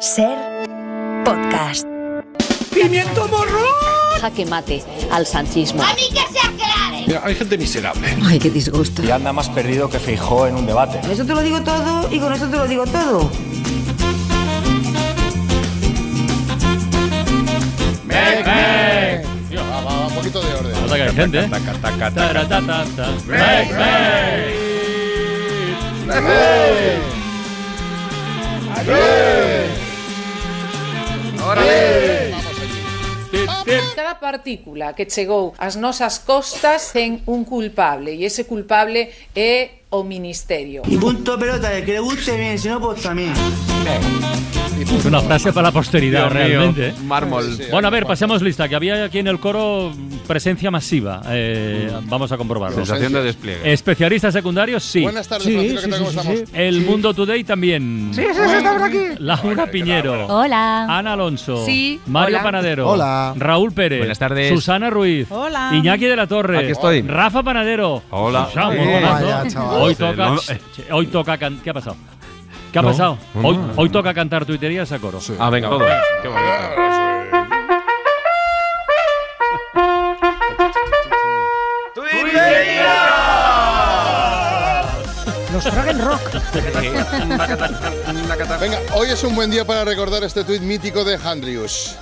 Ser podcast. ¡Pimiento morro! Jaque mate al sanchismo. ¡A mí que se aclare! Mira, hay gente miserable. Ay, qué disgusto. Y anda más perdido que Feijó en un debate. Eso te lo digo todo y con eso te lo digo todo. ¡Mec, mec! Tío, va, va, va, un poquito de orden. Nota que hay gente, ¿eh? Taca, taca, taca, taca. Taratata. ¡Mec, mec! ¡Mec! ¡Allí! ¡Órale! Vamos Cada partícula que chegou ás nosas costas ten un culpable e ese culpable é o Ministerio. E punto pelota, que le guste bien, si no pues también. Ben. Es una frase para la posteridad, Dios realmente. ¿eh? Mármol. Sí, sí, Bueno, a ver, pasemos lista, que había aquí en el coro presencia masiva. Eh, vamos a comprobarlo. Sensación de despliegue. Especialistas secundarios, sí. Buenas tardes, Francisco, ¿qué. El Mundo Today también. Sí, sí, estamos aquí. Laura Piñero. Hola. Ana Alonso. Sí, Mario hola. Panadero. Hola. Raúl Pérez. Buenas tardes. Susana Ruiz. Hola. Iñaki de la Torre. Aquí estoy. Rafa Panadero. Hola. Susana, montonazo. vaya. Hoy Sí, toca. hoy toca. can- ¿Qué ha pasado? ¿Qué ha No. pasado? No, Hoy, no. hoy toca cantar tuiterías a coro. Ah, venga, todo. Qué bonito. Los Fragen Rock. Venga, hoy es un buen día para recordar este tuit mítico de Handrius.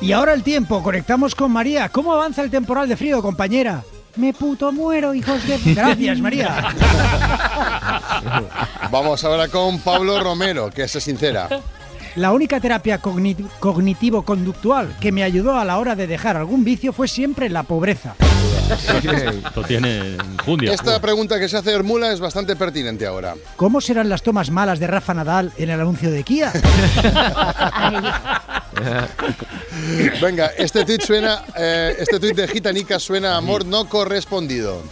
Y ahora el tiempo, conectamos con María. ¿Cómo avanza el temporal de frío, compañera? Me puto muero, hijos de... Gracias, María. Vamos ahora con Pablo Romero, que se sincera. La única terapia cogni- cognitivo-conductual que me ayudó a la hora de dejar algún vicio fue siempre la pobreza. Esto tiene enjundia. Esta pregunta que se hace Hermula es bastante pertinente ahora. ¿Cómo serán las tomas malas de Rafa Nadal en el anuncio de Kia? Venga, este tuit suena, eh, este tuit de Gitanica suena a amor no correspondido.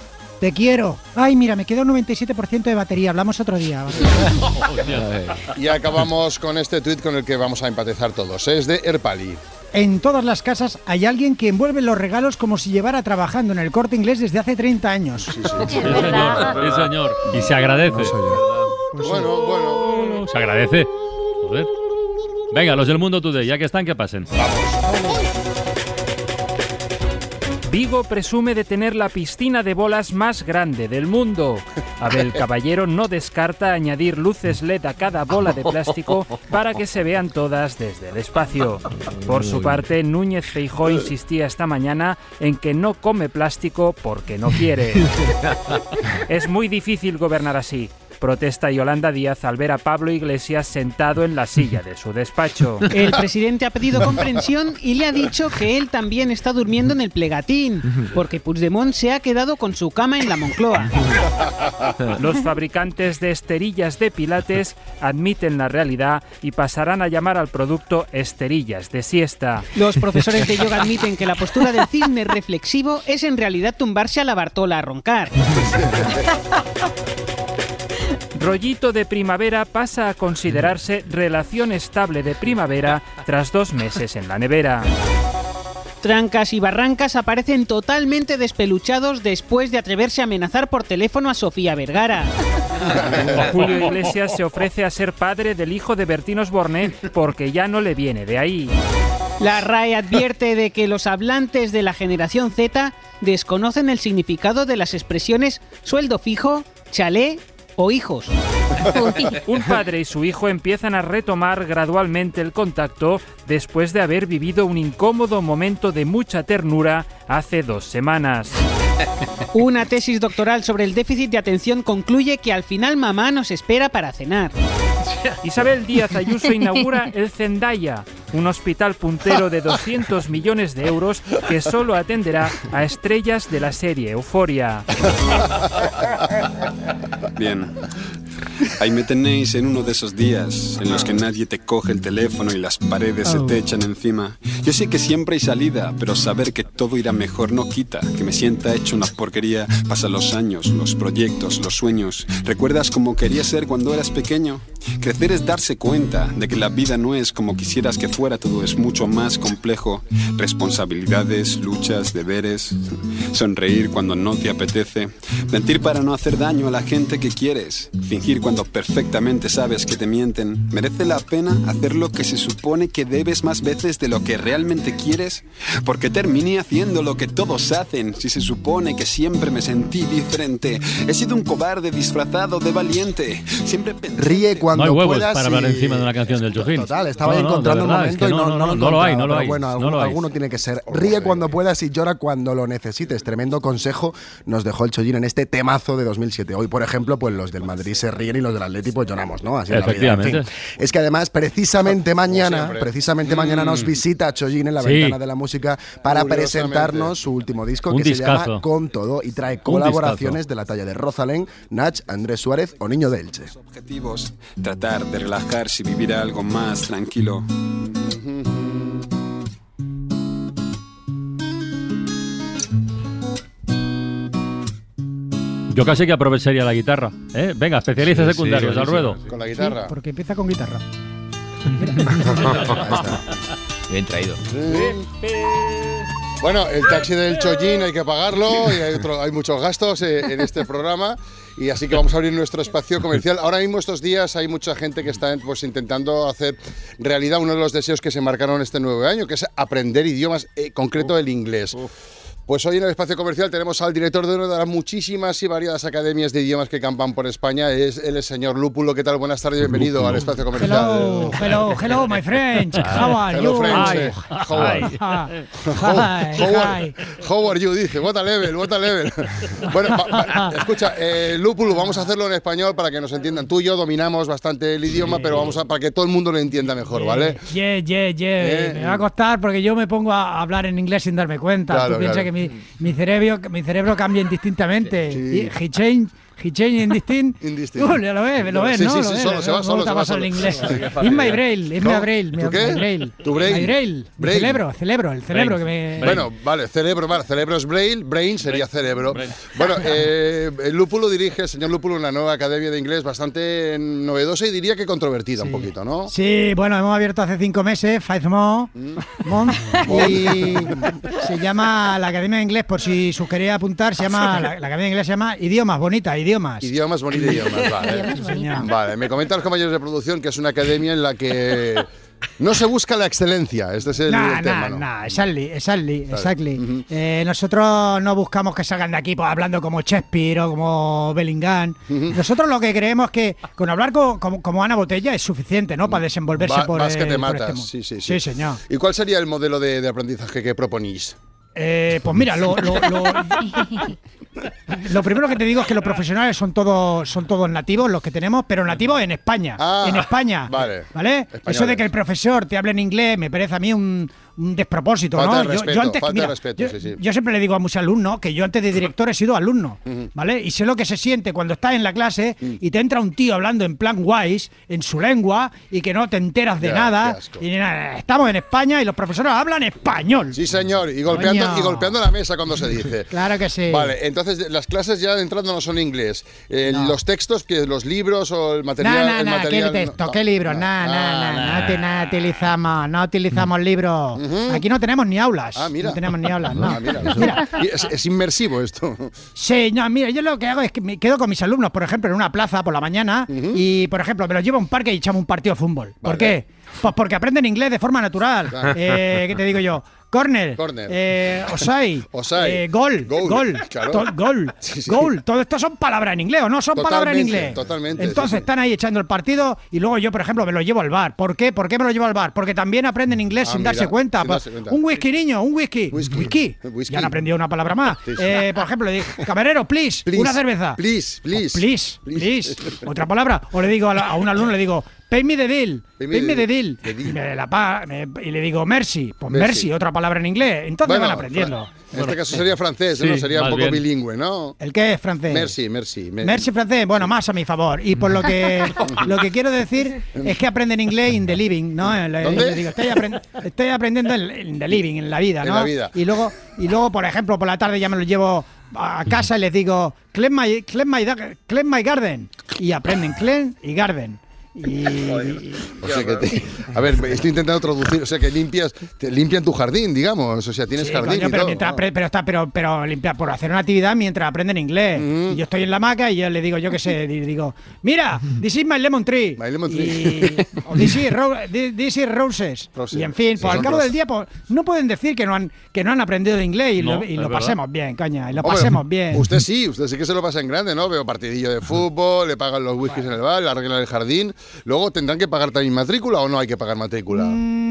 Te quiero. Ay, mira, me queda un 97% de batería. Hablamos otro día. Y acabamos con este tuit con el que vamos a empatizar todos. Es de Erpali. En todas las casas hay alguien que envuelve los regalos como si llevara trabajando en el corte inglés desde hace 30 años. Sí, señor. Sí, señor. Y se agradece. Bueno, bueno. Se agradece. Joder. Venga, los del Mundo Today, ya que están, que pasen. Vigo presume de tener la piscina de bolas más grande del mundo. Abel Caballero no descarta añadir luces LED a cada bola de plástico para que se vean todas desde el espacio. Por su parte, Núñez Feijó insistía esta mañana en que no come plástico porque no quiere. Es muy difícil gobernar así. Protesta Yolanda Díaz al ver a Pablo Iglesias sentado en la silla de su despacho. El presidente ha pedido comprensión y le ha dicho que él también está durmiendo en el plegatín, porque Puigdemont se ha quedado con su cama en la Moncloa. Los fabricantes de esterillas de pilates admiten la realidad y pasarán a llamar al producto esterillas de siesta. Los profesores de yoga admiten que la postura del cisne reflexivo es en realidad tumbarse a la Bartola a roncar. Rollito de primavera pasa a considerarse relación estable de primavera tras dos meses en la nevera. Trancas y barrancas aparecen totalmente despeluchados después de atreverse a amenazar por teléfono a Sofía Vergara. Julio Iglesias se ofrece a ser padre del hijo de Bertín Osborne porque ya no le viene de ahí. La RAE advierte de que los hablantes de la generación Z desconocen el significado de las expresiones sueldo fijo, chalé o hijos. Un padre y su hijo empiezan a retomar gradualmente el contacto después de haber vivido un incómodo momento de mucha ternura hace dos semanas. Una tesis doctoral sobre el déficit de atención concluye que al final mamá nos espera para cenar. Isabel Díaz Ayuso inaugura el Zendaya, un hospital puntero de 200 millones de euros que solo atenderá a estrellas de la serie Euforia. Bien. Ahí me tenéis en uno de esos días en los que nadie te coge el teléfono y las paredes se te echan encima. Yo sé que siempre hay salida, pero saber que todo irá mejor no quita que me sienta hecho una porquería. Pasan los años, los proyectos, los sueños. ¿Recuerdas cómo querías ser cuando eras pequeño? Crecer es darse cuenta de que la vida no es como quisieras que fuera, todo es mucho más complejo. Responsabilidades, luchas, deberes, sonreír cuando no te apetece, mentir para no hacer daño a la gente que quieres, fingir cuando perfectamente sabes que te mienten. ¿Merece la pena hacer lo que se supone que debes más veces de lo que realmente quieres? Porque terminé haciendo lo que todos hacen si se supone que siempre me sentí diferente. He sido un cobarde disfrazado de valiente. Siempre pensé Ríe cuando no hay huevos puedas para hablar y- encima de una canción del Chojín. Total, estaba No, no, encontrando un verdad, es momento que y no, no, no, lo no lo hay, no lo hay, Bueno, no alguno, lo hay. alguno tiene que ser. Ríe cuando puedas y llora cuando lo necesites. Tremendo consejo nos dejó el Chollín en este temazo de 2007. Hoy, por ejemplo, pues los del Madrid se ríen y los del Atleti pues lloramos, ¿no? Así es la vida, en Efectivamente. fin. Es que además, precisamente mañana, precisamente mañana nos visita Chollín en la Sí. ventana de la música para presentarnos su último disco Un que se llama Con Todo y trae colaboraciones de la talla de Rosalén, Nach, Andrés Suárez o Niño de Elche. objetivos. Tratar de relajarse y vivir algo más tranquilo. Yo casi que aprovecharía la guitarra. ¿eh? Venga, especialistas Sí, secundarios sí, al sí, ruedo. Con la guitarra. Porque empieza con guitarra. Bien traído. Bueno, el taxi del Chollín hay que pagarlo y hay, otro- hay muchos gastos eh, en este programa y así que vamos a abrir nuestro espacio comercial. Ahora mismo estos días hay mucha gente que está pues, intentando hacer realidad uno de los deseos que se marcaron este nuevo año, que es aprender idiomas, eh, concreto el inglés. Pues hoy en el espacio comercial tenemos al director de una de las muchísimas y variadas academias de idiomas que campan por España, es el señor Lúpulo. ¿Qué tal? Buenas tardes, bienvenido al espacio comercial. Hello, hello, hello, my friends. How are Hello, you? friends. Hi. How are- Ah, How, hi, how are, hi. how are you? Dice, what a level, what a level. Bueno, va- va- escucha, eh, Lúpulo, vamos a hacerlo en español para que nos entiendan. Tú y yo dominamos bastante el idioma, pero vamos a para que todo el mundo lo entienda mejor, ¿vale? Yeah, yeah, yeah. Eh. Me va a costar porque yo me pongo a hablar en inglés sin darme cuenta. Claro, Tú piensas claro. que mi, mi cerebro mi cerebro cambia indistintamente. Y he change He change indistinct. Indistinct. Uh, ya lo ves, lo ves, Sí, ¿no? sí, sí, ves, solo, se va solo, se va solo. inglés. In my braille, in my braille. ¿Tu qué? My braille. ¿Tu braille? My braille. Mi Braille. cerebro, cerebro, el cerebro que me... Bueno, vale, cerebro, vale, cerebro es brain, brain sería cerebro. Bueno, eh, el Lúpulo dirige, el señor Lúpulo, una nueva academia de inglés bastante novedosa y diría que controvertida un poquito, ¿no? Sí, bueno, hemos abierto hace cinco meses, Five More, Mm. Y se llama la Academia de Inglés, por si os queréis apuntar, se llama, la, la Academia de Inglés se llama Idiomas, bonita, idiomas. Idiomas, bonito idiomas, vale. Vale, me comentan los compañeros de producción que es una academia en la que no se busca la excelencia, este es el, Nah, el tema, nah, ¿no? nah, exactly, exactly, exactly. Ujú. Eh, nosotros no buscamos que salgan de aquí pues, hablando como Shakespeare o como Bellingham. Nosotros lo que creemos es que con hablar co- como, como Ana Botella es suficiente, ¿no? Para desenvolverse Va- por, vas que te por matas, este mundo. sí, sí, sí. Sí, señor. ¿Y cuál sería el modelo de, de aprendizaje que proponís? Eh, pues mira, lo, lo- lo- lo primero que te digo es que los profesionales son todos son todos nativos, los que tenemos, pero nativos en España. Ah, en España. vale. ¿Vale? Españoles. Eso de que el profesor te hable en inglés me parece a mí un, un despropósito, Falta ¿no? de respeto, falta de mira, respeto, yo, sí, sí. yo siempre le digo a muchos alumnos que yo antes de director he sido alumno, ¿vale? Y sé lo que se siente cuando estás en la clase Mm. y te entra un tío hablando en plan wise, en su lengua, y que no te enteras de Ya, nada. Y nada, estamos en España y los profesores hablan español. Sí, señor, y golpeando, Coño. y golpeando la mesa cuando se dice. Claro que sí. Vale, entonces las clases ya de entrada no son inglés. Eh, No. Los textos, que los libros o el material. No, no, el no, material, ¿qué texto? no, ¿Qué libros? no. No, no, Ah, no, no, te- no utilizamos, no Aquí no tenemos ni aulas. Ah, mira. No tenemos ni aulas, no. Ah, mira, eso- Mira, y es, es inmersivo esto. Sí, no, mira, yo lo que hago es que me quedo con mis alumnos, por ejemplo, en una plaza por la mañana y, por ejemplo, me los llevo a un parque y echamos un partido de fútbol. ¿Por qué? Pues porque aprenden inglés de forma natural. Claro. Eh, ¿Qué te digo yo? Corner, Corner. eh, osai, Osai. eh, gol, Gol, gol, claro. to- gol, Sí, sí. gol. Todo esto son palabras en inglés, ¿o no son palabras en inglés? totalmente, Entonces sí, están ahí echando el partido y luego yo, por ejemplo, me lo llevo al bar. ¿Por qué? ¿Por qué me lo llevo al bar? Porque también aprenden inglés Ah, sin mira, darse cuenta. sin Pues, darse cuenta. Un whisky, niño, un whisky. Whisky. Whisky. Whisky. Ya han aprendido una palabra más. Eh, por ejemplo, le digo, camarero, please, Please, una cerveza. please, please. Oh, please, Please. please. Otra palabra. O le digo a, la- a un alumno, le digo, pay me the deal. Pay Pay me the deal. the deal. Y, me la pa- me- y le digo, mercy. Pues Mercy. mercy, otra palabra en inglés. Entonces Bueno, van aprendiendo. En este caso sería francés, sí, ¿no? Sería un poco bien. bilingüe, ¿no? ¿El qué es francés? Merci, merci. me- Mercy francés, bueno, más a mi favor. Y por lo que lo que quiero decir es que aprenden inglés in the living, ¿no? Estoy, aprend- estoy aprendiendo en, in the living, en la vida, En ¿no? la vida. Y luego, y luego, por ejemplo, por la tarde ya me lo llevo a casa y les digo, clean my, clean my, clean my garden. Y aprenden clean y garden. Y, O sea que te- a ver, estoy intentando traducir, o sea que limpias, te limpian tu jardín, digamos, o sea, tienes Sí, jardín coño, y pero, todo. mientras apre- pero está, pero, pero limpia por hacer una actividad mientras aprenden inglés. Mm. Y yo estoy en la hamaca y yo le digo, yo qué sé, di- digo, mira, this is my lemon tree. My lemon Y- tree. o this is, ro- thi- this is roses. Roses. Y en fin, Sí, pues al cabo rosas. del día, pues no pueden decir que no han, que no han aprendido de inglés y No, lo, y pasemos bien, coña, y lo Hombre, pasemos bien. Usted sí, usted sí que se lo pasa en grande, ¿no? Veo partidillo de fútbol, le pagan los whiskies en el bar, le arreglan el jardín. Luego tendrán que pagar también matrícula o no hay que pagar matrícula. Mm,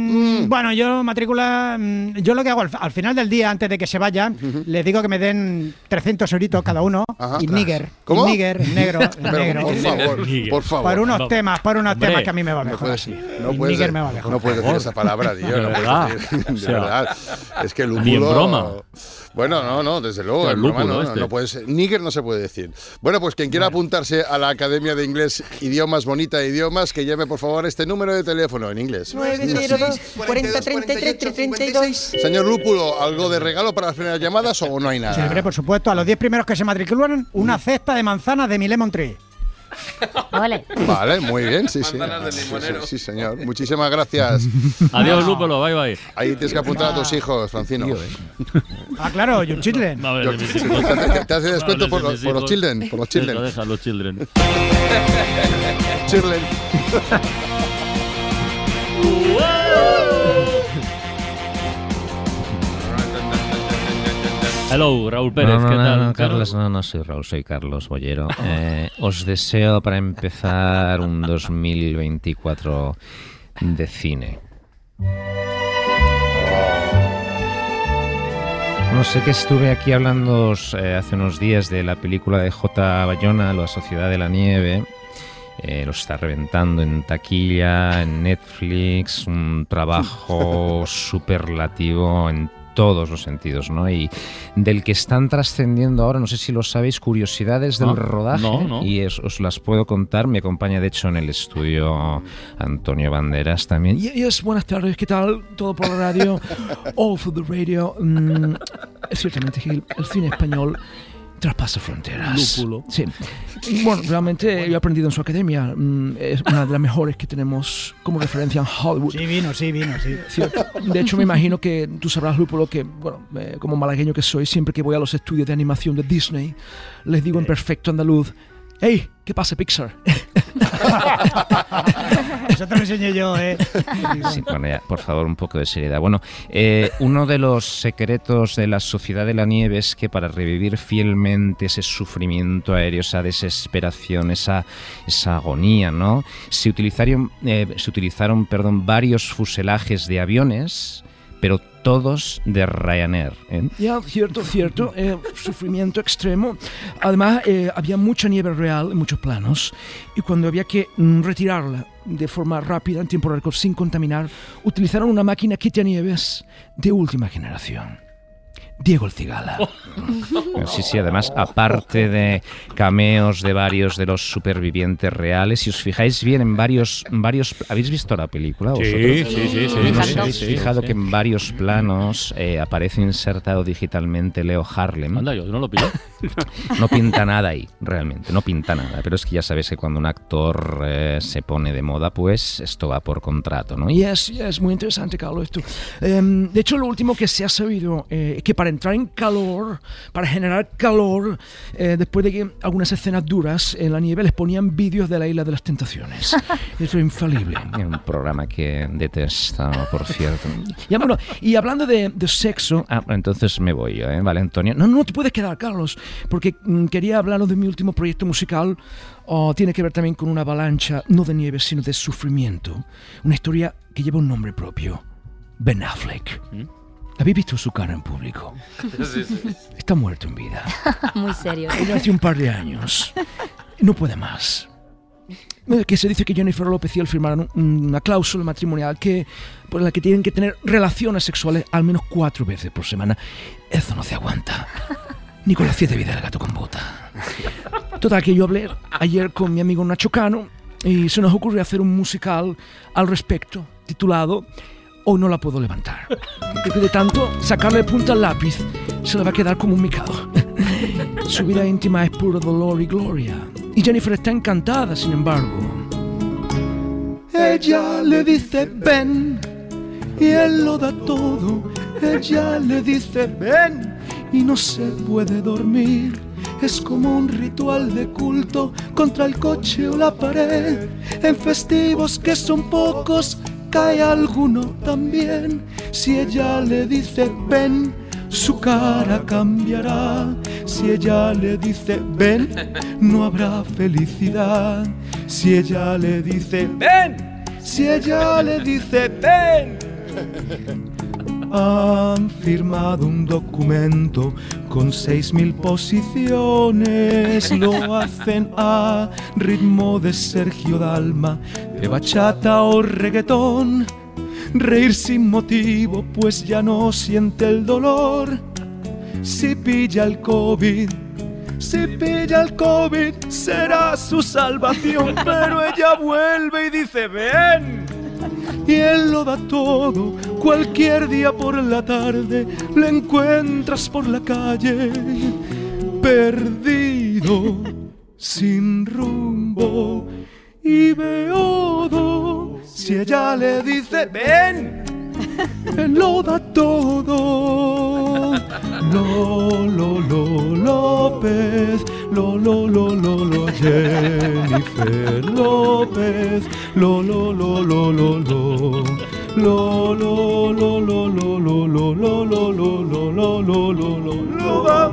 Bueno, yo matrícula, mm, yo lo que hago al, al final del día, antes de que se vayan, les digo que me den 300 euritos cada uno y níger. ¿Cómo? Y níger, negro, Pero, negro. por favor, por favor. Por unos No. temas, por unos Hombre, temas que a mí me va no mejor. No Y puedes, níger me va mejor. no puedes decir esa palabra, tío. De no decir- O de sea, verdad. Es que el ni en lúpulo- broma. Bueno, no, no, desde luego. El broma lúpulo no, este. no puede ser. Níger no se puede decir. Bueno, pues quien quiera apuntarse a la Academia de Inglés Idiomas Bonita de Idiomas, que llame por favor este número de teléfono en inglés. 902 40 33 332. Señor Lúpulo, ¿algo de regalo para las primeras llamadas o no hay nada? Sí, hombre, por supuesto, a los 10 primeros que se matriculan, una cesta de manzanas de mi lemon tree. Vale. Vale, muy bien, sí, sí. De Sí, sí, limonero. Sí, señor. Muchísimas gracias. Adiós, Lúpulo, bye bye. Ahí tienes que apuntar a tus hijos, Francino. Ah, claro, John ver, de mis te- hace descuento por los- por los children, por los children. Deja, deja, los children. Chirlen. Hello, Raúl Pérez, no, no, ¿qué no, tal? no, Carlos, no, no soy Raúl, soy Carlos Bollero. Eh, os deseo para empezar un 2024 de cine. No sé que estuve aquí hablando eh, hace unos días de la película de J. Bayona, La Sociedad de la Nieve. Eh, lo está reventando en taquilla, en Netflix, un trabajo superlativo en todos los sentidos, ¿no? Y del que están trascendiendo ahora, no sé si lo sabéis, curiosidades del Ah, rodaje. no, no. Y es- os las puedo contar. Me acompaña, de hecho, en el estudio Antonio Banderas también. Y- Yes, buenas tardes, ¿qué tal? Todo por la radio, all for the radio. Mm, ciertamente el, el cine español traspasa fronteras. Lúpulo. Sí. Bueno, realmente yo he aprendido en su academia. mm, es una de las mejores que tenemos como referencia en Hollywood. Sí, vino, sí, vino, sí. Cierto. De hecho, me imagino que tú sabrás, Lúpulo, que, bueno, eh, como malagueño que soy, siempre que voy a los estudios de animación de Disney, les digo en perfecto andaluz, ¡Hey! ¿Qué pasa, Pixar? Eso te lo enseñé yo, ¿eh? Sí, bueno, ya, por favor, un poco de seriedad. Bueno, eh, uno de los secretos de la Sociedad de la Nieve es que para revivir fielmente ese sufrimiento aéreo, esa desesperación, esa, esa agonía, ¿no? Se utilizaron, eh, se utilizaron perdón, varios fuselajes de aviones, pero todos de Ryanair. ¿eh? Ya, cierto, cierto. eh, sufrimiento extremo. Además, eh, había mucha nieve real en muchos planos. Y cuando había que mm, retirarla de forma rápida, en tiempo récord, sin contaminar, utilizaron una máquina quitanieves de última generación. Diego el Cigala. Sí, sí, además, aparte de cameos de varios de los supervivientes reales, si os fijáis bien en varios... varios ¿Habéis visto la película? Sí, vosotros? sí, sí, sí, ¿No sí, os sí, habéis sí, fijado sí. que en varios planos eh, aparece insertado digitalmente Leo Harlem? Anda, yo no lo pillé. No pinta nada ahí, realmente, no pinta nada. Pero es que ya sabéis que cuando un actor eh, se pone de moda, pues esto va por contrato, ¿no? Y es, es muy interesante, Carlos, esto. Em, de hecho, lo último que se ha sabido eh, que para entrar en calor, para generar calor, eh, después de que algunas escenas duras en la nieve les ponían vídeos de la isla de las tentaciones. Eso es infalible. Un programa que detesto, por cierto. Y, bueno, y hablando de, de sexo, Ah, entonces me voy yo, ¿eh? Vale, Antonio. no, no te puedes quedar, Carlos, porque mm, quería hablaros de mi último proyecto musical. Oh, tiene que ver también con una avalancha, no de nieve, sino de sufrimiento. Una historia que lleva un nombre propio. Ben Affleck. ¿Habéis visto su cara en público? Está muerto en vida. Muy serio. Hace un par de años. No puede más. Que se dice que Jennifer López y él firmaron un- una cláusula matrimonial que, por la que tienen que tener relaciones sexuales al menos cuatro veces por semana. Eso no se aguanta. Ni con las siete vidas del gato con bota. Total, que yo hablé ayer con mi amigo Nacho Cano y se nos ocurrió hacer un musical al respecto, titulado Hoy no la puedo levantar. Porque de tanto sacarle punta al lápiz, se le va a quedar como un micado. Su vida íntima es puro dolor y gloria. Y Jennifer está encantada, sin embargo. ella le dice ven y él lo da todo. Ella le dice ven y no se puede dormir. Es como un ritual de culto contra el coche o la pared. En festivos que son pocos cae alguno también. Si ella le dice ven, su cara cambiará. Si ella le dice ven, no habrá felicidad. Si ella le dice ven, si ella le dice ven. Han firmado un documento con seis mil posiciones. Lo hacen a ritmo de Sergio Dalma, de bachata o reggaetón. Reír sin motivo, pues ya no siente el dolor. Si pilla el COVID, si pilla el COVID, será su salvación. Pero ella vuelve y dice: Ven y él lo da todo. Cualquier día por la tarde le encuentras por la calle, perdido, sin rumbo y beodo. Si ella le dice ven, él lo da todo. Lo, lo, lo, López, lo, lo, lo, lo, lo, Jennifer López, lo, lo, lo, lo, lo, lo. Lo, lo, lo, lo, lo, lo, lo, lo, lo, lo, lo, lo, lo, lo, lo, lo va a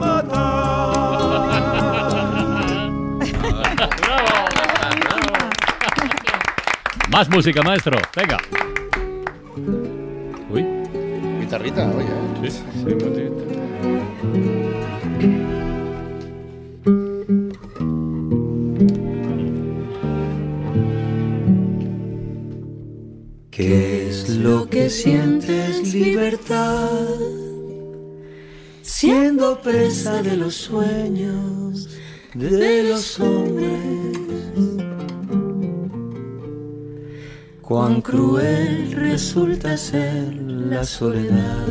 Más música, maestro. Venga. Uy. Guitarrita, oye. ¿eh? Sí, sí, que sientes libertad? Siendo presa de los sueños de los hombres. Cuán cruel resulta ser la soledad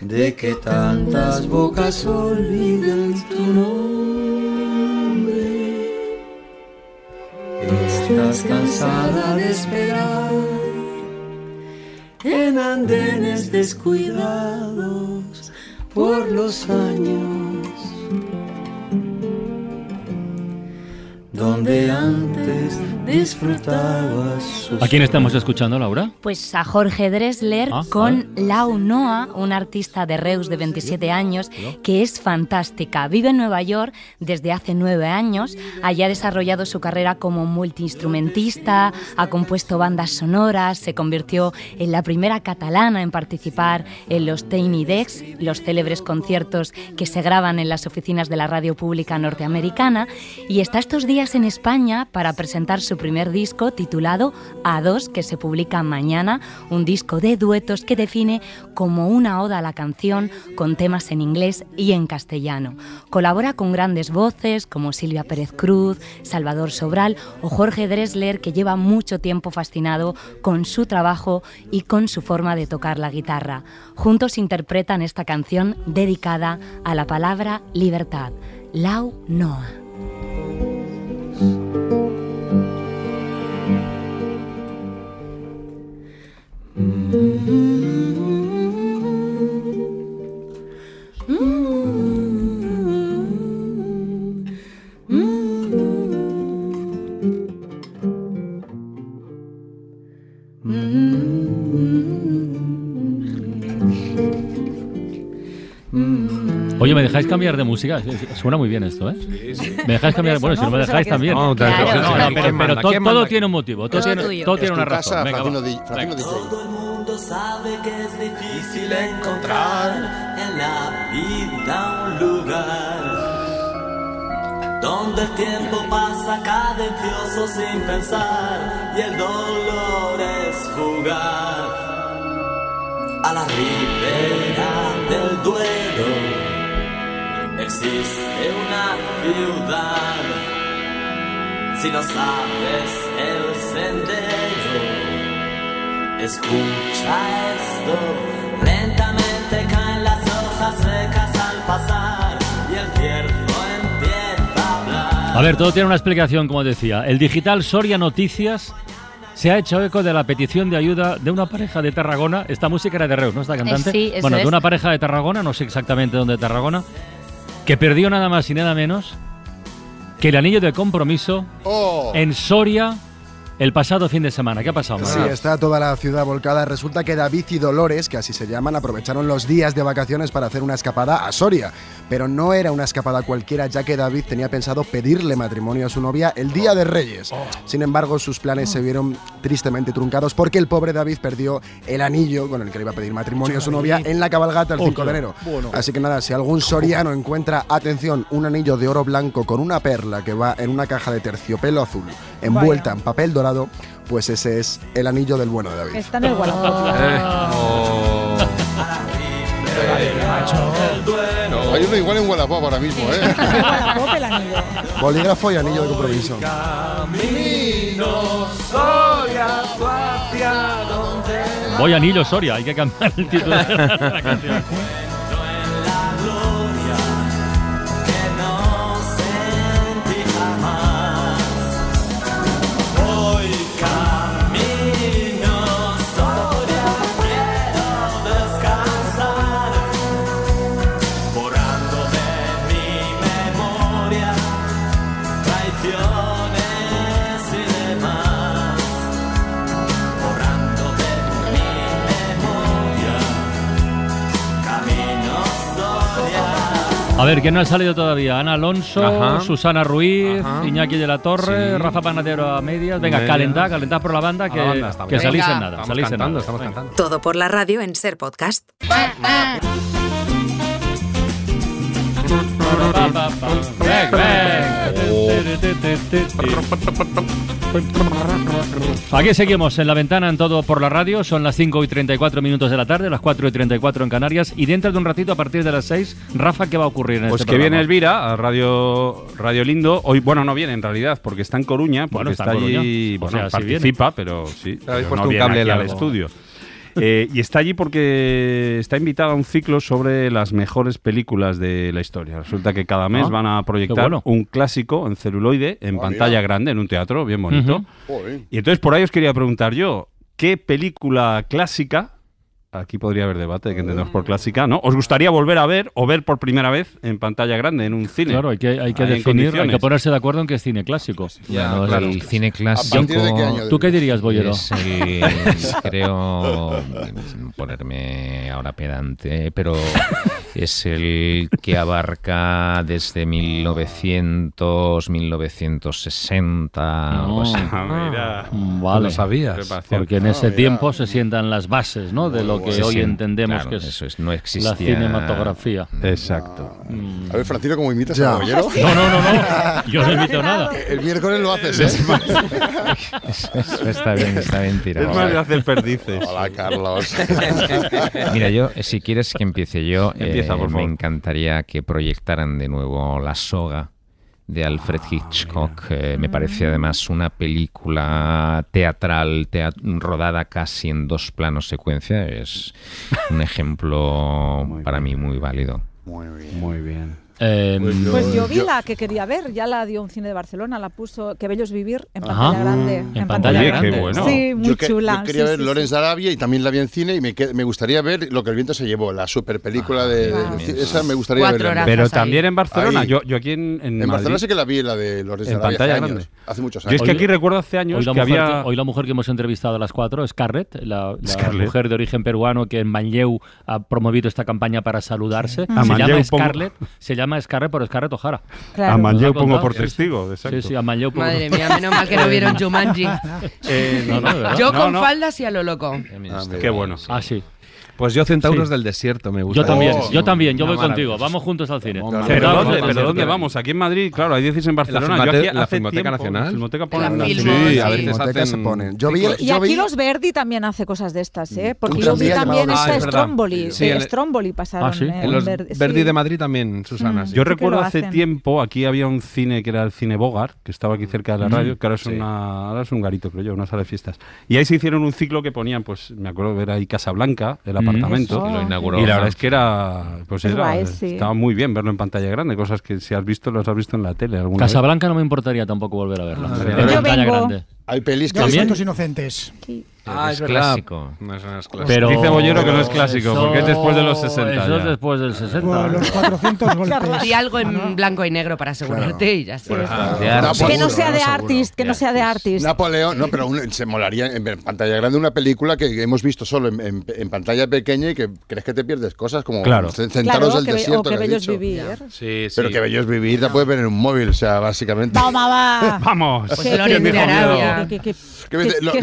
de que tantas bocas olvidan tu nombre. Estás cansada de esperar en andenes descuidados por los años, donde antes disfrutabas ¿A quién estamos escuchando, Laura? Pues a Jorge Dressler Ah, con Lau Noa, una artista de Reus de 27 años que es fantástica. Vive en Nueva York desde hace nueve años. Allí ha desarrollado su carrera como multiinstrumentista, ha compuesto bandas sonoras, se convirtió en la primera catalana en participar en los Tiny Decks, los célebres conciertos que se graban en las oficinas de la radio pública norteamericana, y está estos días en España para presentar su primer disco titulado A2, que se publica mañana, un disco de duetos que define como una oda a la canción con temas en inglés y en castellano. Colabora con grandes voces como Silvia Pérez Cruz, Salvador Sobral o Jorge Dressler, que lleva mucho tiempo fascinado con su trabajo y con su forma de tocar la guitarra. Juntos interpretan esta canción dedicada a la palabra libertad, Lau Noa. Mm-hmm. Oye, ¿me dejáis cambiar de música? Suena muy bien esto, ¿eh? ¿Me dejáis cambiar? Bueno, si no me dejáis también. No, No, claro. no, no, pero, ¿Quién pero manda? to- ¿Quién todo manda? tiene un motivo, todo Todo tiene, todo tiene una casa, razón. Venga. DJ. Todo el mundo sabe que es difícil encontrar en la vida un lugar donde el tiempo pasa cadencioso sin pensar y el dolor es fugaz. A la ribera del Duero existe una ciudad. Si no sabes el sendero, escucha esto. Lentamente caen las hojas secas al pasar y el cierzo empieza a hablar. A ver, todo tiene una explicación, como decía. El digital Soria Noticias se ha hecho eco de la petición de ayuda de una pareja de Tarragona. Esta música era de Reus, ¿no? Esta cantante. Eh, sí, eso bueno, de es. una pareja de Tarragona, no sé exactamente dónde de Tarragona, que perdió nada más y nada menos que el anillo de compromiso Oh. en Soria el pasado fin de semana. ¿Qué ha pasado? Sí, Manuel? está toda la ciudad volcada. Resulta que David y Dolores, que así se llaman, aprovecharon los días de vacaciones para hacer una escapada a Soria. Pero no era una escapada cualquiera, ya que David tenía pensado pedirle matrimonio a su novia el día de Reyes. Sin embargo, sus planes se vieron tristemente truncados porque el pobre David perdió el anillo con el que le iba a pedir matrimonio a su novia en la cabalgata el 5 de enero. Así que nada, si algún soriano encuentra, atención, un anillo de oro blanco con una perla que va en una caja de terciopelo azul, envuelta en papel dorado, pues ese es el anillo del bueno de David. Está en el Wallapop. Hay uno igual en Wallapop ahora mismo, ¿eh? Wallapop el anillo. Bolígrafo y anillo de compromiso. Voy a Anillo Soria, hay que cambiar el título de la canción. A ver, ¿quién no ha salido todavía? Ana Alonso, Ajá. Susana Ruiz, Ajá. Iñaki de la Torre, Sí. Rafa Panadero a medias. Venga, calentad, calentad por la banda, que, la banda, que salís Venga. en nada. Estamos salís en cantando, nada. estamos Venga. cantando. Todo por la radio en Ser Podcast. Aquí seguimos en la ventana en todo por la radio. Son las 5 y 34 minutos de la tarde, las 4 y 34 en Canarias. Y dentro de un ratito, a partir de las 6, Rafa, ¿qué va a ocurrir en Pues este que viene programa? Elvira a Radio Radio Lindo. Hoy, bueno, no viene en realidad, porque está en Coruña, porque Bueno, está está, en Coruña. allí, O bueno, sea, sí participa, pero sí, pero no viene aquí al estudio. Eh, y está allí porque está invitada a un ciclo sobre las mejores películas de la historia. Resulta que cada mes Ah, van a proyectar bueno. un clásico en celuloide, en pantalla mira. grande, en un teatro bien bonito. Y entonces por ahí os quería preguntar yo, ¿qué película clásica, aquí podría haber debate de que entendemos por clásica, ¿no? ¿Os gustaría volver a ver o ver por primera vez en pantalla grande, en un cine? Claro, hay que, hay que definir, hay que ponerse de acuerdo en que es cine clásico. Ya, Bueno, claro. el cine ¿A clásico. de qué año? ¿Tú qué dirías, Bollero? El- creo, ponerme ahora pedante, pero es el que abarca desde 1900, 1960, algo así. Ah, mira. Vale. lo sabías. Porque en ese tiempo se sientan las bases ¿no? de lo que hoy entendemos claro, que es, eso es, no la cinematografía. Exacto. A ver, Francino, ¿cómo imitas Ya. a Bollero? No, no, no, no. Yo no invito nada. El miércoles lo haces, ¿eh? Eso está bien, está bien tirado. Es más de hacer perdices. Hola, Carlos. Mira, yo, si quieres que empiece yo, Empieza, eh, por me favor. encantaría que proyectaran de nuevo La Soga de Alfred Hitchcock. Eh, me parece además una película teatral, tea- rodada casi en dos planos secuencia. Es un ejemplo para mí muy válido. Muy bien. Muy bien. Eh, Pues yo vi yo- la que quería ver, ya la dio un cine de Barcelona, la puso Que Bello es Vivir en Ajá. pantalla grande. En pantalla grande. qué bueno. Sí, muy yo, que- chula. yo quería sí, ver sí, Lorenz Arabia y también la vi en cine y me, me gustaría ver lo que el viento se llevó, la super película de, de- Ah. de- esa me gustaría horas. Pero ahí. también en Barcelona, Ahí. yo, yo aquí en, en En Barcelona sí que la vi, la de Lorenz Arabia, pantalla hace grande. años, hace muchos Yo años. es que Hoy- aquí recuerdo hace años Hoy la, que mujer había... que, hoy la mujer que hemos entrevistado a las cuatro es Scarlett, la, la Scarlett. mujer de origen peruano que en Manlleu ha promovido esta campaña para saludarse. Se llama Scarlett, se llama Scarlett por Scarlett Ojara. Claro. A Manlleu pongo por Sí, sí. testigo, exacto. Sí, sí, a Manlleu por- Madre mía, menos mal que no vieron Jumanji. Eh, No, no. Yo con no. faldas y a lo loco. Qué bueno. Ah, sí. Pues yo Centauros Sí. del Desierto me gusta. Yo también, Oh, yo también, yo voy contigo. Vamos juntos al cine. Hombre, ¿Pero dónde, vamos, pero dónde vamos. Aquí en Madrid, claro, hay 10 en Barcelona. Yo Filmoteca- aquí la Filmoteca tiempo, Nacional. la Filmoteca En ponen la la- Filmo, Sí, sí. a veces hacen se ponen. Yo vi, Y yo aquí vi- los Verdi también hace cosas de estas, ¿eh? Porque yo vi también esta Ah. Stromboli. Sí, eh, el- Stromboli pasaron. Ah, sí. eh, En los Verdi, de Madrid también, Susana. Mm. sí. Yo recuerdo hace tiempo, aquí había un cine que era el cine Bogart, que estaba aquí cerca de la Mm. radio, que ahora es, un garito, creo yo, una sala de fiestas. Y ahí se hicieron un ciclo que ponían, pues me acuerdo ver ahí Casablanca, El Mm. Apartamento. Lo inauguró, Y la verdad es que era, pues Es era, guay, sí. estaba muy bien verlo en pantalla grande, cosas que si has visto, los has visto en la tele alguna vez. Casablanca no me importaría tampoco volver a verla. Ah, en pantalla grande. Hay pelis que... Santos Inocentes. Ah, es clásico. No, eso no es clásico. Pero Dice Bollero que no es clásico, porque es después de los 60 Eso es después del 60. Bueno, los 400 golpes. Di algo en blanco y negro para asegurarte y ya está. Que no sea de artist, que no sea de artist. Napoleón, no, pero un- se molaría en, en pantalla grande una película que hemos visto solo en, en- en pantalla pequeña y que crees que te pierdes cosas como Claro. C- Claro, Centaros del desierto. o que que bello es vivir. Sí, sí. Pero que bello es vivir, te puedes ver en un móvil, o sea, básicamente. Toma, va. ¡Vamos! Pues Qué- qué-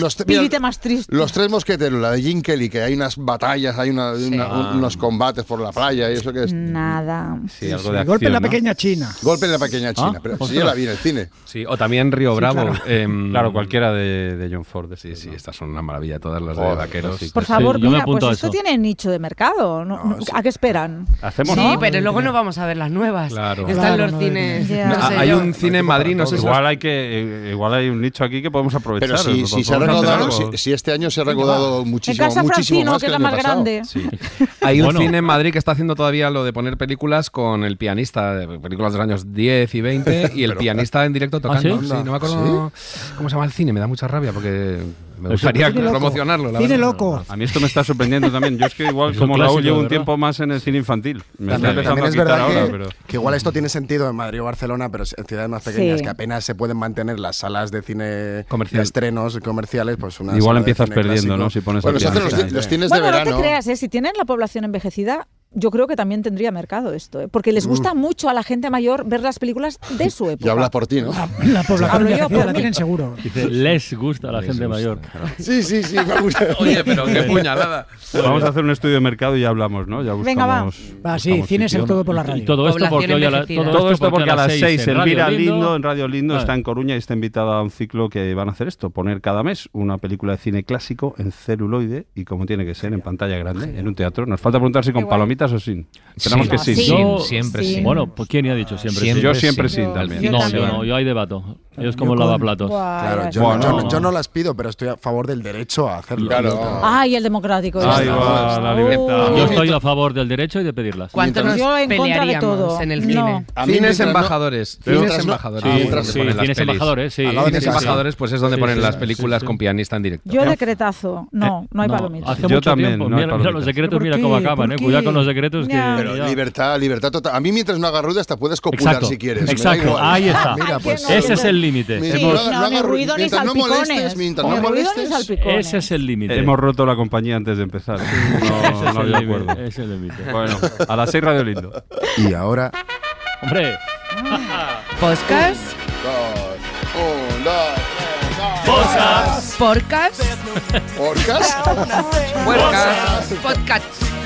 los- triste. Tres mosqueteros, la de Jim Kelly, que hay unas batallas, hay una- una- un- unos combates por la playa y eso que es. Nada. Sí, algo de Golpe en la acción, ¿no? pequeña China. Golpe en la pequeña China. pero sí, yo la vi en el cine. Sí, o también Río Bravo. claro. em, Claro, cualquiera de, de John Ford. Sí, sí, estas son una maravilla, todas las de vaqueros. sí. Por Sí, favor, mira, pues esto tiene nicho de mercado. ¿no? No, ¿A qué esperan? Hacemos Sí, ¿no? pero luego no vamos a ver las nuevas. Claro. Están Claro, los cines. Ah, sé hay yo. un cine en Madrid, no sé si Igual hay que igual hay un nicho aquí que podemos aprovechar. Pero si, Pues si se ha recaudado, si, si este año se ha recaudado En muchísimo, casa muchísimo Francino, más que que es el año más pasado. grande. Sí. Hay un Bueno. cine en Madrid que está haciendo todavía lo de poner películas con el pianista, películas de los años 10 y 20, y el pianista en directo tocando. ¿sí? Sí, no me acuerdo cómo se llama el cine, me da mucha rabia porque me gustaría Cine loco. promocionarlo. la Cine verdad. loco. A mí esto me está sorprendiendo también. Yo es que igual, Es como Raúl, clásico, llevo un tiempo más en el cine infantil. Me está También, a es quitar verdad ahora, que, pero... que igual esto tiene sentido en Madrid o Barcelona, pero en ciudades más pequeñas Sí. que apenas se pueden mantener las salas de cine Comercial. de estrenos comerciales, pues una Igual empiezas perdiendo, clásico. ¿no? Si pones Bueno, el se hacen los, los cines de Bueno, no te creas, ¿eh? si tienen la población envejecida, yo creo que también tendría mercado esto, ¿eh? porque les gusta mucho a la gente mayor ver las películas de su época. Y habla por ti, ¿no? La, la población Hablo yo envejecida por la mí. tienen seguro. Dice, les gusta a la gente mayor. Sí, sí, sí, me gusta. Oye, pero qué puñalada. Vamos a hacer un estudio de mercado y ya hablamos, ¿no? Ya Venga, va. Va, sí, buscamos cine es el todo por la Y radio. todo esto porque hoy a la, envejecida. Todo esto porque a las 6 en Radio Elvira Lindo en Ah. Radio Lindo está en Coruña y está invitada a un ciclo que van a hacer esto, poner cada mes una película de cine clásico en celuloide y como tiene que ser en pantalla grande, en un teatro. Nos falta preguntar si con Igual. Palomitas o sin. Esperamos Sí. que sí. Sí. Yo- siempre sí. sí. Bueno, pues ¿quién ha dicho siempre? Siempre sí? Yo siempre sí, Yo- también. yo No, yo también. no, yo hay debato. Es como con- lavaplatos. Claro, yo, está. Bueno. yo no- yo no las pido, pero estoy a favor del derecho a hacerlo. Claro. Ay, el democrático. Va la libertad. Yo estoy a favor del derecho y de pedirlas. ¿Cuánto nos Yo en contra de pelearíamos todo. en el No. cine? A mí Cines no- embajadores. Cines otras no- embajadores. Embajadores, sí. Cines embajadores, pues es donde Sí, ponen sí, las películas sí. con pianista en directo. Yo decretazo. No, no hay No, palomitas. Hace Yo mucho también, no mira, los secretos, ¿Pero mira cómo acaban, ¿Por eh. Cuidado con los secretos que. Pero ya. libertad, libertad total. A mí mientras no hagas ruido hasta puedes copular Exacto, si quieres. exacto, ahí está. Mira, pues no, Ese es el límite. Sí, no hagas ruido ni mientras no salpicones. molestes, mientras no molestes. salpicones. Ese es el límite. Hemos roto la compañía antes de empezar. ¿eh? Ese No, es no el de límite, acuerdo. ese es el límite. Bueno, a las 6 Radio Lindo. Y ahora Hombre, ¿Podcast? Dos, un, dos, tres, dos. Podcast. ¿Podcast?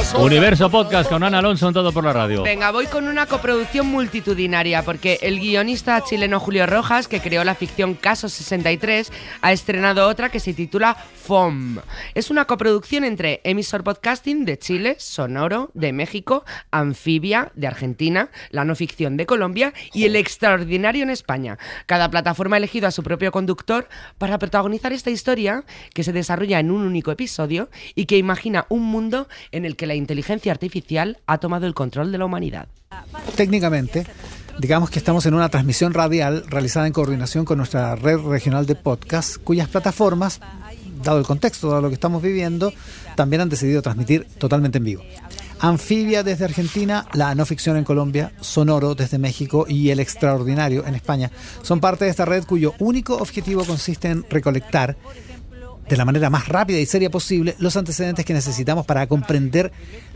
Podcast. Universo Podcast con Ana Alonso en todo por la radio. Venga, voy con una coproducción multitudinaria porque el guionista chileno Julio Rojas, que creó la ficción Caso 63, ha estrenado otra que se titula FOM. Es una coproducción entre Emisor Podcasting de Chile, Sonoro de México, Anfibia de Argentina, la no ficción de Colombia y El Extraordinario en España. Cada plataforma ha elegido a su propio conductor para protagonizar esta historia que se desarrolla en un único episodio y que imagina un mundo en el que la inteligencia artificial ha tomado el control de la humanidad. Técnicamente, digamos que estamos en una transmisión radial realizada en coordinación con nuestra red regional de podcast, cuyas plataformas, dado el contexto, dado lo que estamos viviendo, también han decidido transmitir totalmente en vivo. Anfibia desde Argentina, la no ficción en Colombia, Sonoro desde México y El Extraordinario en España son parte de esta red cuyo único objetivo consiste en recolectar de la manera más rápida y seria posible los antecedentes que necesitamos para comprender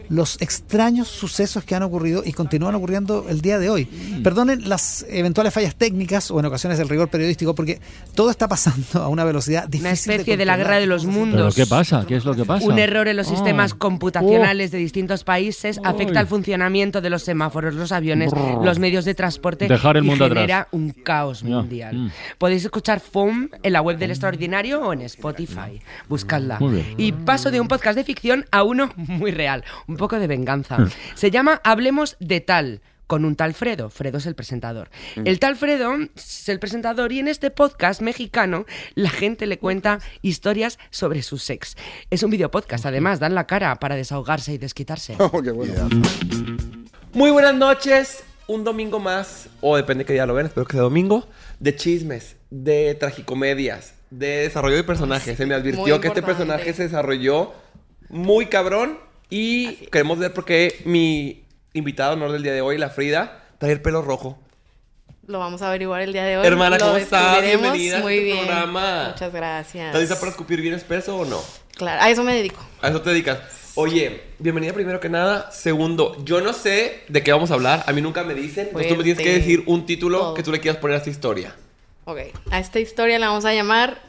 los extraños sucesos que han ocurrido y continúan ocurriendo el día de hoy. Perdonen las eventuales fallas técnicas o en ocasiones el rigor periodístico porque todo está pasando a una velocidad difícil. Una especie de la guerra de los ¿Pero mundos. qué pasa? ¿Qué es lo que pasa? Un error en los Ah. sistemas computacionales de distintos países afecta al funcionamiento de los semáforos, los aviones, Brrr. los medios de transporte Dejar el y mundo genera atrás. un caos Ya. mundial. Mm. Podéis escuchar FOM en la web del Extraordinario o en Spotify. Buscadla. Muy bien. Y paso de un podcast de ficción a uno muy real, un poco de venganza. Mm. Se llama Hablemos de tal. con un tal Fredo. Fredo es el presentador. Mm. El tal Fredo es el presentador y en este podcast mexicano la gente le cuenta historias sobre su sex. Es un video podcast, además, dan la cara para desahogarse y desquitarse. Oh, qué bueno. Muy buenas noches, un domingo más, o depende qué día lo ven, espero que sea domingo, de chismes, de tragicomedias, de desarrollo de personajes. Se me advirtió que este personaje se desarrolló muy cabrón y queremos ver por qué mi invitado honor del día de hoy, la Frida, trae el pelo rojo. Lo vamos a averiguar el día de hoy. Hermana, ¿cómo estás? Bienvenida a Muy este bien. programa. Muchas gracias. ¿Estás lista para escupir bien espeso o no? Claro, a eso me dedico. A eso te dedicas. Oye, bienvenida primero que nada. Segundo, yo no sé de qué vamos a hablar. A mí nunca me dicen. Entonces tú me tienes que decir un título Todo. que tú le quieras poner a esta historia. Ok, a esta historia la vamos a llamar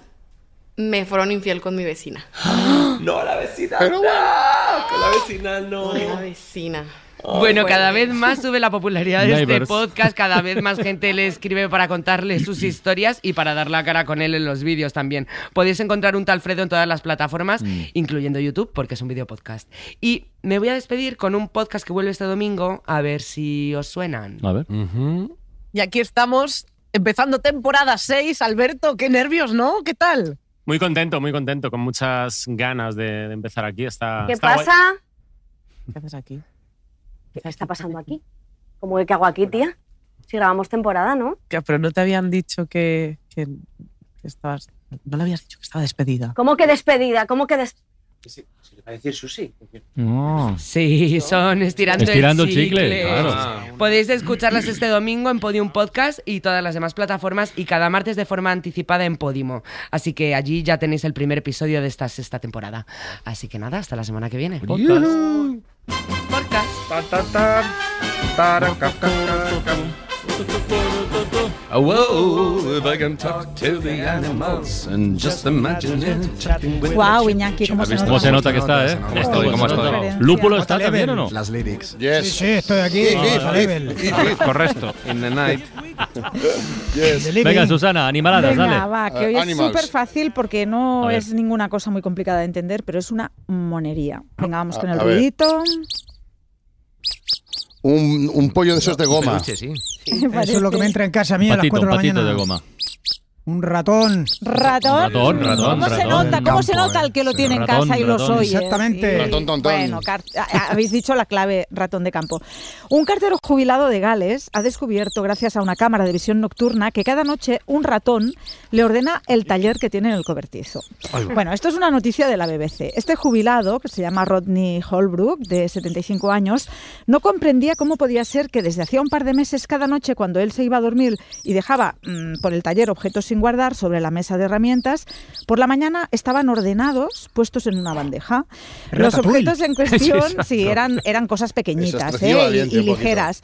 Me fueron infiel con mi vecina. No, la vecina. Pero no, con la vecina no. La vecina. Bueno, cada vez más sube la popularidad de este podcast, cada vez más gente le escribe para contarle sus historias y para dar la cara con él en los vídeos también. Podéis encontrar un tal Fredo en todas las plataformas, incluyendo YouTube, porque es un video podcast. Y me voy a despedir con un podcast que vuelve este domingo, a ver si os suenan. A ver. Y aquí estamos, empezando temporada 6. Alberto, qué nervios, ¿no? ¿Qué tal? Muy contento, muy contento, con muchas ganas de, de empezar aquí. Está, ¿Qué está guay. pasa? ¿Qué haces aquí? ¿Qué está pasando aquí? ¿Cómo que qué hago aquí, tía? Si grabamos temporada, ¿no? Que- Pero no te habían dicho que, que- que estabas... No le habías dicho que estaba despedida. ¿Cómo que despedida? ¿Cómo que des... Va a decir Susi. Sí, son estirando, Estirando el chicle. chicle, claro. Ah. Podéis escucharlas este domingo en Podium Podcast y todas las demás plataformas y cada martes de forma anticipada en Podimo. Así que allí ya tenéis el primer episodio de esta sexta temporada. Así que nada, hasta la semana que viene. Oh, whoa, if I can talk to the animals and just imagine it chatting with Guau, Iñaki, cómo se nota. ¿Cómo se nota que está, eh? ¿Cómo estoy? ¿Cómo estoy? ¿Lúpulo está también o no? Las lyrics. Yes. Sí, sí, estoy aquí. If, if, a level. if, if, if. Correcto. In the night. Yes. Venga, Susana, animaladas, Venga, dale. va, que hoy es súper fácil porque no es ninguna cosa muy complicada de entender, pero es una monería. Venga, vamos A- con el ruidito. Un, un pollo de esos de goma. Peluche, sí. Eso es lo que me entra en casa a mí a las Patito, 4 un de la mañana. de goma. Un ratón. Ratón. Ratón, ratón, ¿Cómo se ratón. nota? ¿Cómo se nota eh. el que lo tiene en Ratón, casa y los ratón. oye? Exactamente. Sí. Ratón, tontón. Bueno, habéis dicho la clave ratón de campo. Un cartero jubilado de Gales ha descubierto, gracias a una cámara de visión nocturna, que cada noche un ratón le ordena el taller que tiene en el cobertizo. Bueno, esto es una noticia de la BBC. Este jubilado, que se llama Rodney Holbrook, de 75 años, no comprendía cómo podía ser que desde hacía un par de meses cada noche, cuando él se iba a dormir y dejaba mm, por el taller objetos sin guardar sobre la mesa de herramientas, por la mañana estaban ordenados, puestos en una bandeja. Los objetos en cuestión, Sí, sí, eran, eran cosas pequeñitas ¿eh? y, y ligeras.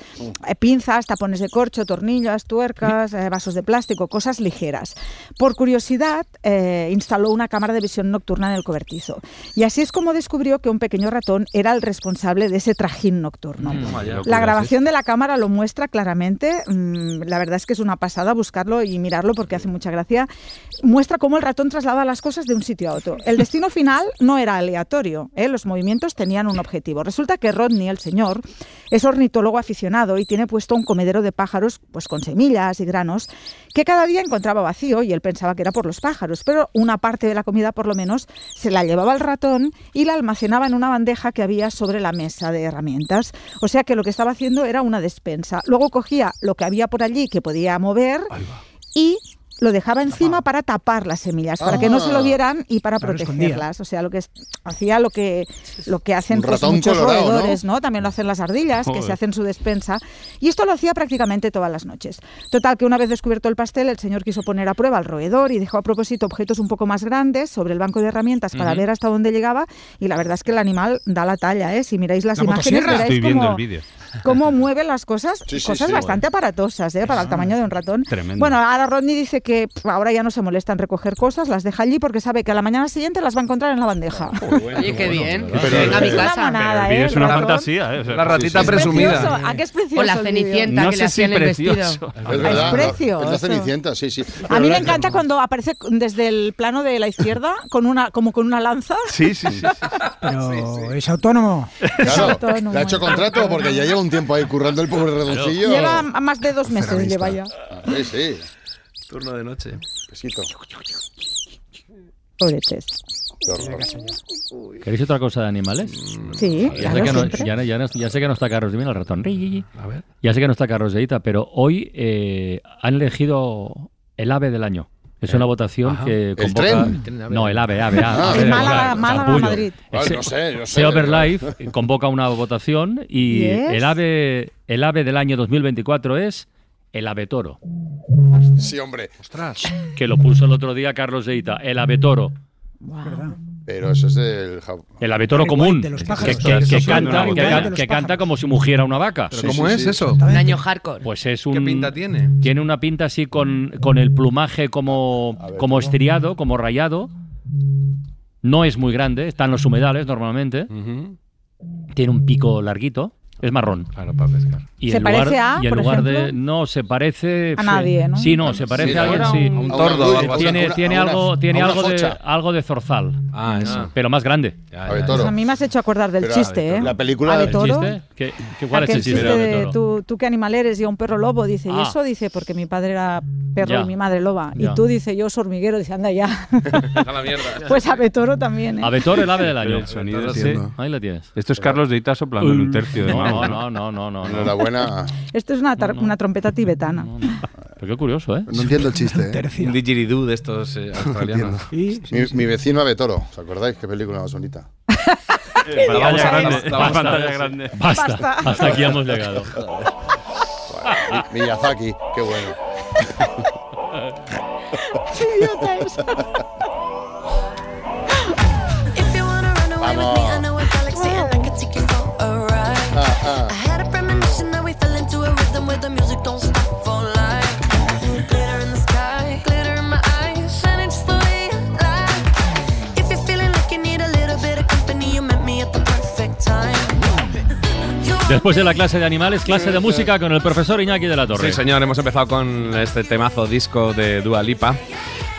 Eh, pinzas, tapones de corcho, tornillas, tuercas, eh, vasos de plástico, cosas ligeras. Por curiosidad, eh, instaló una cámara de visión nocturna en el cobertizo. Y así es como descubrió que un pequeño ratón era el responsable de ese trajín nocturno. La grabación de la cámara lo muestra claramente. mm, La verdad es que es una pasada buscarlo y mirarlo porque hace mucha gracia. Muestra cómo el ratón traslada las cosas de un sitio a otro. El destino final no era aleatorio. ¿eh? Los movimientos tenían un objetivo. Resulta que Rodney, el señor, es ornitólogo aficionado y tiene puesto un comedero de pájaros pues con semillas y granos que cada día encontraba vacío y él pensaba que era por los pájaros, pero una parte de la comida por lo menos se la llevaba al ratón y la almacenaba en una bandeja que había sobre la mesa de herramientas. O sea que lo que estaba haciendo era una despensa. Luego cogía lo que había por allí que podía mover y lo dejaba encima para tapar las semillas, para que no se lo Ah. vieran y para Claro, protegerlas. O sea, lo que es- hacía lo que lo que hacen pues, muchos colorado, ¿no? roedores, ¿no? También lo hacen las ardillas, que se Joder. hacen su despensa. Y esto lo hacía prácticamente todas las noches. Total, que una vez descubierto el pastel, el señor quiso poner a prueba al roedor y dejó a propósito objetos un poco más grandes sobre el banco de herramientas para Ujú. ver hasta dónde llegaba. Y la verdad es que el animal da la talla, ¿eh? Si miráis las ¿La imágenes, veréis cómo, cómo mueve las cosas, Sí, sí, cosas sí. bastante aparatosas, ¿eh? Para el tamaño de un ratón. Tremendo. Bueno, ahora Rodney dice que pff, ahora ya no se molesta en recoger cosas, las deja allí porque sabe que a la mañana siguiente las va a encontrar en la bandeja. Oye, qué bien. Pero- a mi Es una casa. ¿eh? es una ratón. fantasía, ¿eh? O sea, La ratita sí, sí. presumida. ¿A qué es precioso O la cenicienta No que sé le si hacían el vestido. Es verdad. Es precioso. Es la cenicienta, sí, sí. A mí me encanta cuando aparece desde el plano de la izquierda con una como con una lanza. Sí, sí, sí. Pero es autónomo. Claro, autónomo. le ha hecho contrato porque ya lleva un tiempo ahí currando el pobre redoncillo. Lleva más de dos meses, lleva ya. Sí, sí. Turno de noche. Besito. Pobre Tess. ¿Queréis otra cosa de animales? Sí, Ya, claro, sé, que no, ya, ya ya sé que no está Carlos, dime el ratón. A ver. Ya sé que no está Carlos de Ita, pero hoy eh, han elegido el ave del año. Es una votación Ajá. que ¿El convoca... tren? El tren. No, el ave, ave, ave. Ah. Málaga- Málaga. Madrid. Vale, no sé, no sé. Seover Life convoca una votación y Yes. el ave el ave del año 2024 es el ave toro, Sí, hombre. Ostras. que lo puso el otro día Carlos de Ita, el ave toro. Pero eso es El ave toro Barry común, de los que, pájaros. que- canta, que, botella. ca- de los que canta como si mugiera una vaca. ¿Pero Sí, cómo sí, es sí. eso? Un año hardcore. Pues es un... ¿Qué pinta tiene? Tiene una pinta así con, con el plumaje como, como estriado, como rayado. No es muy grande, está en los humedales normalmente. Tiene un pico larguito, es marrón. Claro, para pescar. Y ¿Se lugar, parece a, y por lugar de no se parece A nadie, ¿no? Sí, no, se parece Sí, a alguien, a sí. un- un a tordo, una- tiene una- tiene a una- algo tiene a algo de focha. algo de zorzal, Ah, eso. pero más grande. Ya, ya, toro. Pues a mí me has hecho acordar del Pero, chiste, ¿eh? La película. Ave ¿El toro. chiste? ¿Qué, qué- cuál es el chiste? chiste de de Toro? tú, tú qué animal eres y a un perro lobo, dice, y Ah. eso dice porque mi padre era perro Ya. y mi madre loba. Ya. Y tú dice, yo soy hormiguero, dice, anda ya. A la mierda. pues ave toro también, ¿eh? Ave toro, el ave del año. Ahí la tienes. Esto es Carlos de Ita soplando en un tercio de No, no, no, no, no. Enhorabuena. Esto es una, tar- una trompeta tibetana. Pero qué curioso, ¿eh? No entiendo el chiste. ¿eh? Un didgeridoo de estos eh, australianos. Mi, mi vecino Ave Toro. ¿Os acordáis? Qué película más bonita. Para pantalla grande. Basta. La pantalla grande. Basta, Basta. hasta aquí hemos llegado. Mi- Miyazaki. Qué bueno. ¡Qué idiota es! If into a rhythm where the music don't stop for life. Glitter in the sky, glitter in my eyes, shining just the way I like. If you're feeling like you need a little bit of company, you met me at the perfect time. You Después de la clase de animales, clase de música con el profesor Iñaki de la Torre. Sí, señor, hemos empezado con este temazo disco de Dua Lipa.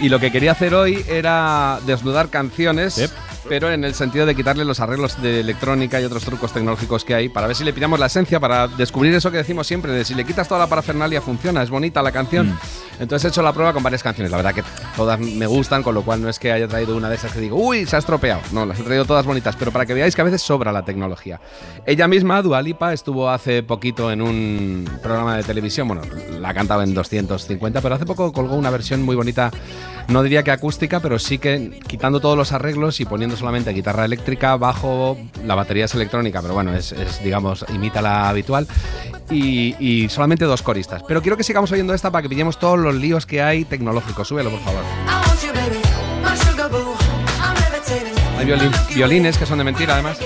Y lo que quería hacer hoy era desnudar canciones, Yep. Pero en el sentido de quitarle los arreglos de electrónica y otros trucos tecnológicos que hay, para ver si le pillamos la esencia, para descubrir eso que decimos siempre, de si le quitas toda la parafernalia funciona, es bonita la canción. Mm. Entonces he hecho la prueba con varias canciones, la verdad que todas me gustan, con lo cual no es que haya traído una de esas que digo, uy, se ha estropeado. No, las he traído todas bonitas, pero para que veáis que a veces sobra la tecnología. Ella misma, Dua Lipa, estuvo hace poquito en un programa de televisión, bueno, la ha cantado en 250, pero hace poco colgó una versión muy bonita, no diría que acústica, pero sí que quitando todos los arreglos y poniendo solamente guitarra eléctrica, bajo, la batería es electrónica, pero bueno, es, es, digamos, imita la habitual, y, y solamente dos coristas. Pero quiero que sigamos oyendo esta para que pillemos todos los líos que hay tecnológicos. Súbelo, por favor. Hay violin- violines que son de mentira, además.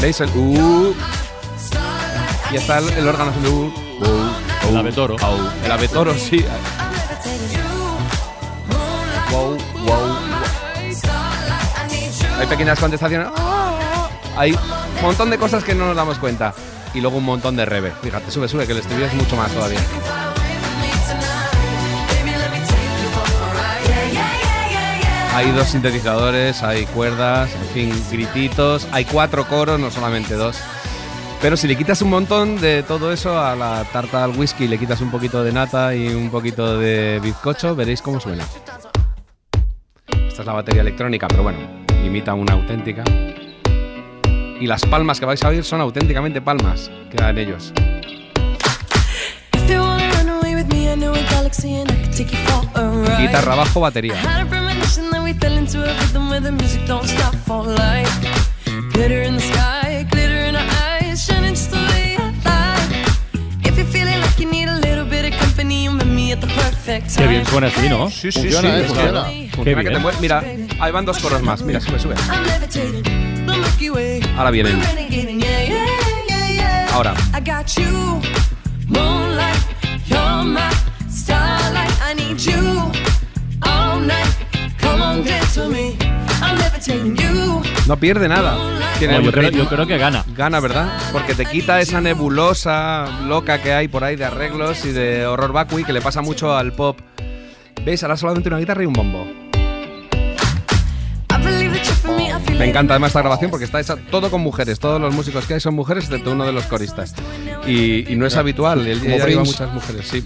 ¿Veis el uh? Y está el, el órgano haciendo uh, uh, El uh, ave toro. au. El ave toro, sí. Wow, wow. Hay pequeñas contestaciones. Hay un montón de cosas que no nos damos cuenta. Y luego un montón de reverb. Fíjate, sube, sube, que el estribillo es mucho más todavía. Hay dos sintetizadores, hay cuerdas, en fin, grititos. Hay cuatro coros, no solamente dos. Pero si le quitas un montón de todo eso a la tarta al whisky, le quitas un poquito de nata y un poquito de bizcocho, veréis cómo suena. Esta es la batería electrónica, pero bueno, imita una auténtica. Y las palmas que vais a oír son auténticamente palmas que dan ellos. Away with me, Qué bien suena así, ¿no? Sí, sí, Funciona, sí. eh, funciona. Funciona que te bien. mueve- Mira, ahí van dos coros más. Mira, sube, sube. Ahora vienen. Ahora. I got you, moonlight, you're my starlight. I need you all night. Come on, dance with me. No pierde nada. Tiene No, un yo, creo, yo creo que gana. Gana, ¿verdad? Porque te quita esa nebulosa loca que hay por ahí de arreglos y de horror vacui que le pasa mucho al pop. ¿Veis? Ahora solamente una guitarra y un bombo. Me. Encanta además esta grabación porque está hecha todo con mujeres. Todos los músicos que hay son mujeres, excepto uno de los coristas. Y, y no es habitual. Él ya lleva muchas mujeres, sí.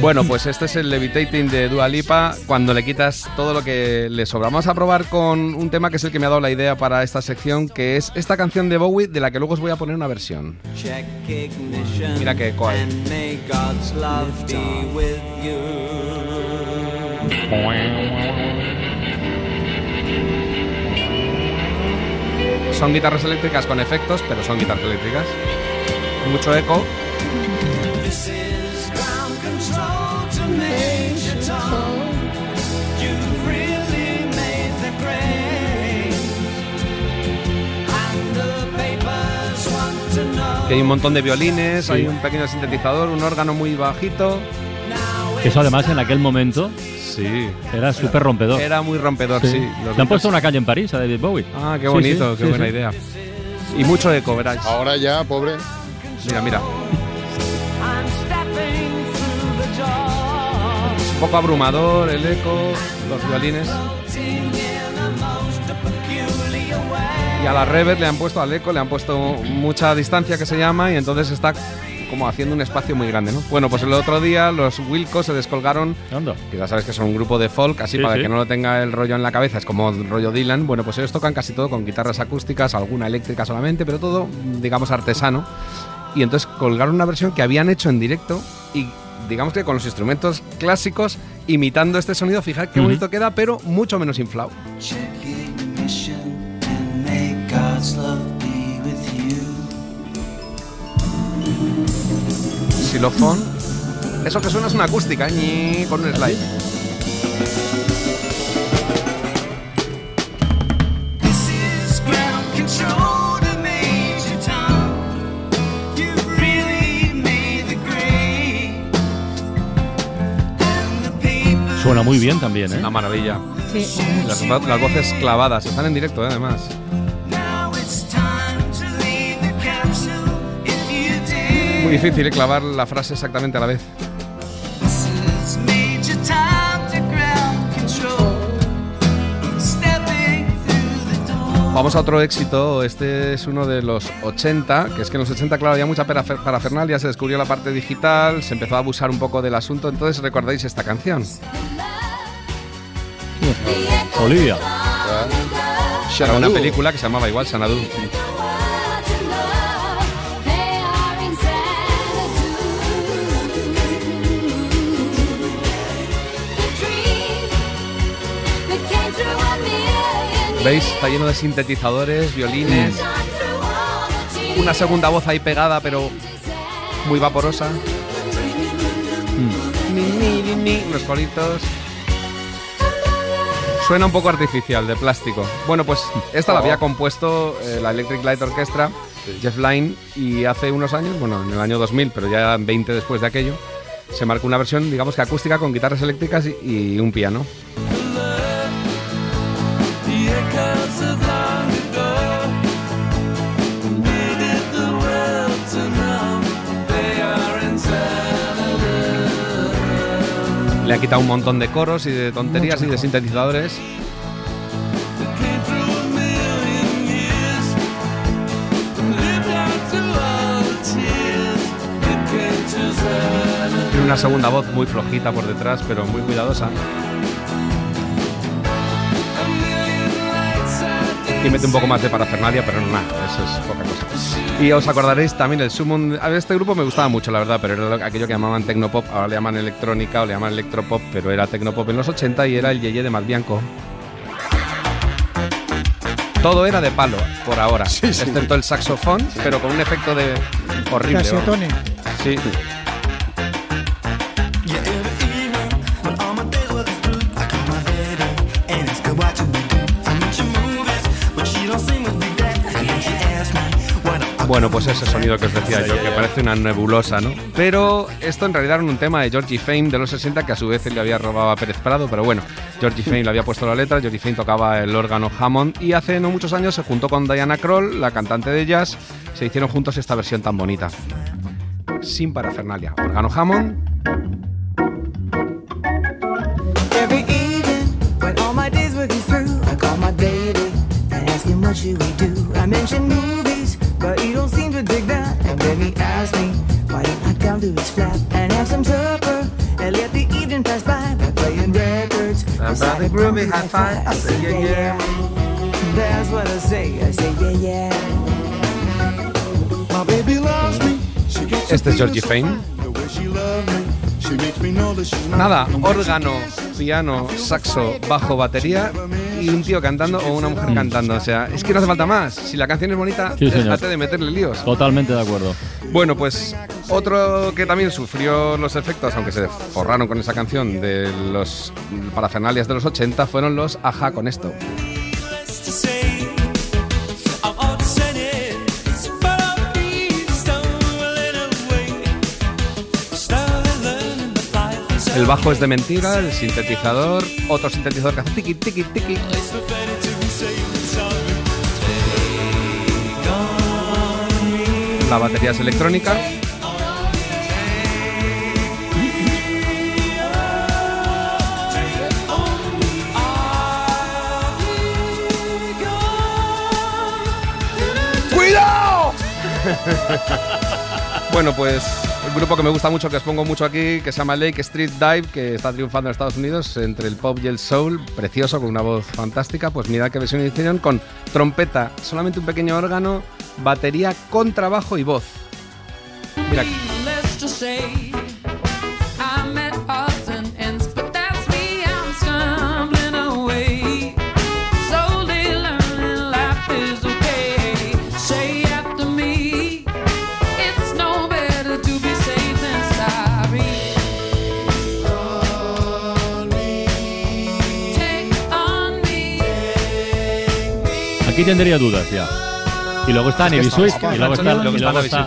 Bueno, pues este es el Levitating de Dua Lipa. Cuando le quitas todo lo que le sobra. Vamos a probar con un tema que es el que me ha dado la idea para esta sección, que es esta canción de Bowie, de la que luego os voy a poner una versión. Mira que coal. Son guitarras eléctricas con efectos, pero son guitarras eléctricas. Mucho eco. Que hay un montón de violines, Sí. hay un pequeño sintetizador, un órgano muy bajito. Eso además en aquel momento sí. era súper rompedor. Era muy rompedor, sí. Le han puesto una calle en París a David Bowie. Ah, qué bonito, sí, qué sí, buena sí. idea. Y mucho eco, verás. Ahora ya, pobre. Mira, mira. Un poco abrumador el eco, los violines. Y a la reverb le han puesto al eco, le han puesto mucha distancia que se llama y entonces está como haciendo un espacio muy grande, ¿no? Bueno, pues el otro día los Wilcos se descolgaron, que ya sabes que son un grupo de folk, así Sí, para sí. que no lo tenga el rollo en la cabeza, es como el rollo Dylan. Bueno, pues ellos tocan casi todo con guitarras acústicas, alguna eléctrica solamente, pero todo, digamos, artesano. Y entonces colgaron una versión que habían hecho en directo y digamos que con los instrumentos clásicos imitando este sonido, fijad qué bonito queda, pero mucho menos inflado. Xilofón. Eso que suena es una acústica, ñi, con un slide. Suena muy bien también, ¿eh? Una maravilla. Sí, Las, las voces clavadas, están en directo, ¿eh? además. Muy difícil ¿eh? clavar la frase exactamente a la vez. Vamos a otro éxito, este es uno de los 80, que es que en los 80, claro, había mucha parafer- parafernalia, se descubrió la parte digital, se empezó a abusar un poco del asunto, entonces recordáis esta canción. Olivia. Era una película que se llamaba igual, Sanadu. ¿Veis? Está lleno de sintetizadores, violines, una segunda voz ahí pegada, pero muy vaporosa. Ni, ni, ni, ni, unos coritos. Suena un poco artificial, de plástico. Bueno, pues esta la había compuesto eh, la Electric Light Orchestra, Jeff Lynne, y hace unos años, bueno, en el año 2000, pero ya 20 después de aquello, se marcó una versión, digamos que acústica, con guitarras eléctricas y, y un piano. Le ha quitado un montón de coros y de tonterías y de sintetizadores. Tiene una segunda voz muy flojita por detrás, pero muy cuidadosa. Y mete un poco más de parafernalia, pero no nada, eso es poca cosa. Y os acordaréis también el Summon. A ver, este grupo me gustaba mucho, la verdad, pero era lo- aquello que llamaban Tecnopop, ahora le llaman electrónica o le llaman electropop, pero era Tecnopop en los 80 y era el Yeye de Matt Bianco. Todo era de palo, por ahora, excepto el saxofón, pero con un efecto de horrible. Tony. Sí. Bueno, pues ese sonido que os decía yo, que parece una nebulosa, ¿no? Pero esto en realidad era un tema de Georgie Fame de los 60 que a su vez él le había robado a Pérez Prado, pero bueno, Georgie Fame le había puesto la letra, Georgie Fame tocaba el órgano Hammond y hace no muchos años se juntó con Diana Kroll, la cantante de jazz, se hicieron juntos esta versión tan bonita. Sin parafernalia. Órgano Hammond, Every but you don't seem to dig that. And then he asked me, why don't I come to his flat and have some supper and let the evening pass by by playing records. beside a groovy hi-fi. I say yeah yeah. That's what I say. I say yeah yeah. My baby loves me. Este es Georgie Fame. Nada, órgano, piano, saxo, bajo, batería y un tío cantando o una mujer cantando. O sea, es que no hace falta más. Si la canción es bonita, Sí, déjate de meterle líos. Totalmente de acuerdo. Bueno, pues otro que también sufrió los efectos, aunque se forraron con esa canción de los parafernalias de los 80, fueron los Aja con esto. El bajo es de mentira, el sintetizador, otro sintetizador que hace tiki tiki tiki. La batería es electrónica. ¡Cuidado! bueno, pues grupo que me gusta mucho, que os pongo mucho aquí, que se llama Lake Street Dive, que está triunfando en Estados Unidos entre el pop y el soul, precioso, con una voz fantástica. Pues mirad qué versión hicieron con trompeta, solamente un pequeño órgano, batería, contrabajo y voz. Mira Aquí tendría dudas ya. Y luego está Nevi Sweet. Y luego está, y luego está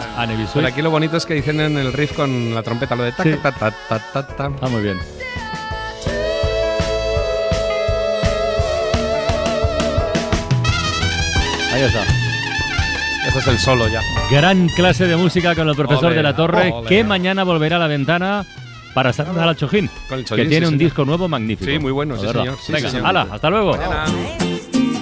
Pero aquí lo bonito es que dicen en el riff con la trompeta lo de ta Sí. ta ta ta ta ta. Ah, muy bien. Ahí está. Ese es el solo ya. Gran clase de música con el profesor de la Torre, que mañana volverá a la ventana para saludar al Chojín, que tiene sí, un señor. disco nuevo magnífico. Sí, muy bueno, sí, señor. Sí, Venga, señor. hala, hasta luego.